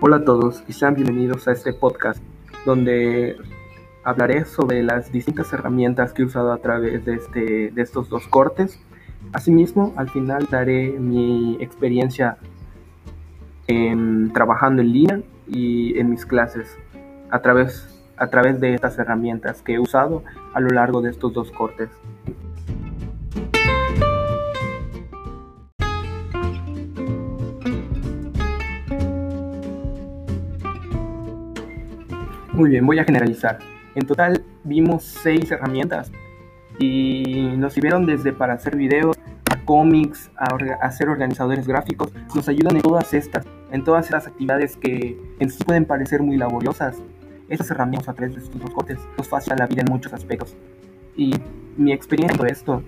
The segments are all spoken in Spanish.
Hola a todos y sean bienvenidos a este podcast donde hablaré sobre las distintas herramientas que he usado a través de, este, de estos dos cortes. Asimismo, al final daré mi experiencia trabajando en línea y en mis clases a través, a través de estas herramientas que he usado a lo largo de estos dos cortes. Muy bien, voy a generalizar. En total vimos seis herramientas y nos sirvieron desde para hacer videos, a cómics, a, hacer organizadores gráficos. Nos ayudan en todas estas, en todas estas actividades que en sí pueden parecer muy laboriosas. Estas herramientas a través de dos cortes nos facilitan la vida en muchos aspectos. Y mi experiencia en esto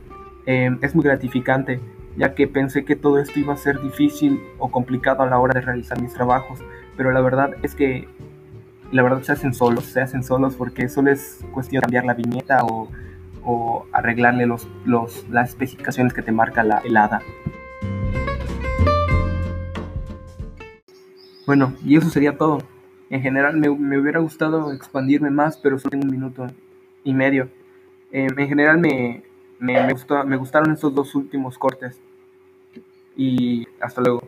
eh, es muy gratificante, ya que pensé que todo esto iba a ser difícil o complicado a la hora de realizar mis trabajos, pero la verdad es que la verdad se hacen solos, se hacen solos porque solo es cuestión de cambiar la viñeta o, arreglarle los, las especificaciones que te marca la helada. Bueno, y eso sería todo. En general me, hubiera gustado expandirme más, pero solo tengo un minuto y medio. Em, en general me, me, me gustaron estos dos últimos cortes. Y hasta luego.